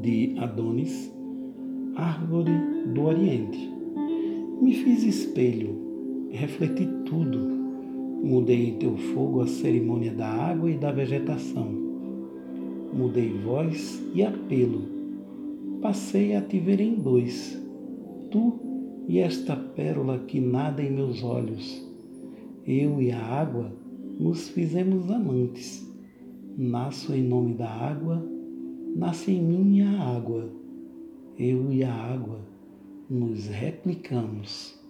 de Adonis, árvore do Oriente. Me fiz espelho, refleti tudo. Mudei em teu fogo a cerimônia da água e da vegetação. Mudei voz e apelo. Passei a te ver em dois. Tu e esta pérola que nada em meus olhos. Eu e a água nos fizemos amantes. Nasço em nome da água, nasce em mim a água. Eu e a água nos replicamos.